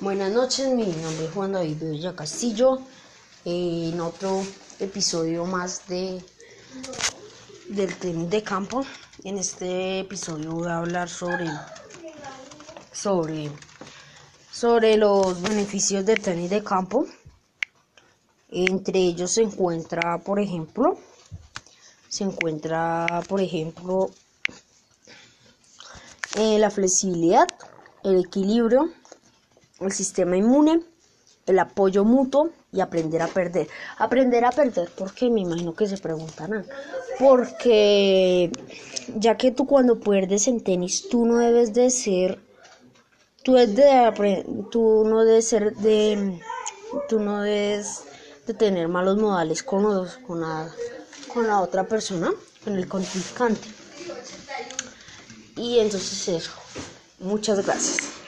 Buenas noches, mi nombre es Juan David Villa Castillo. eh, en otro episodio más de del tenis de campo. En este episodio voy a hablar sobre sobre sobre los beneficios del tenis de campo. Entre ellos se encuentra, por ejemplo, se encuentra, por ejemplo, eh, la flexibilidad, el equilibrio, el sistema inmune, el apoyo mutuo y aprender a perder. Aprender a perder, porque me imagino que se preguntarán. Porque ya que tú cuando pierdes en tenis, tú no debes de ser, tú, es de, tú no debes ser de, tú no debes de tener malos modales con, los, con, la, con la otra persona, con el contrincante. Y entonces eso. Muchas gracias.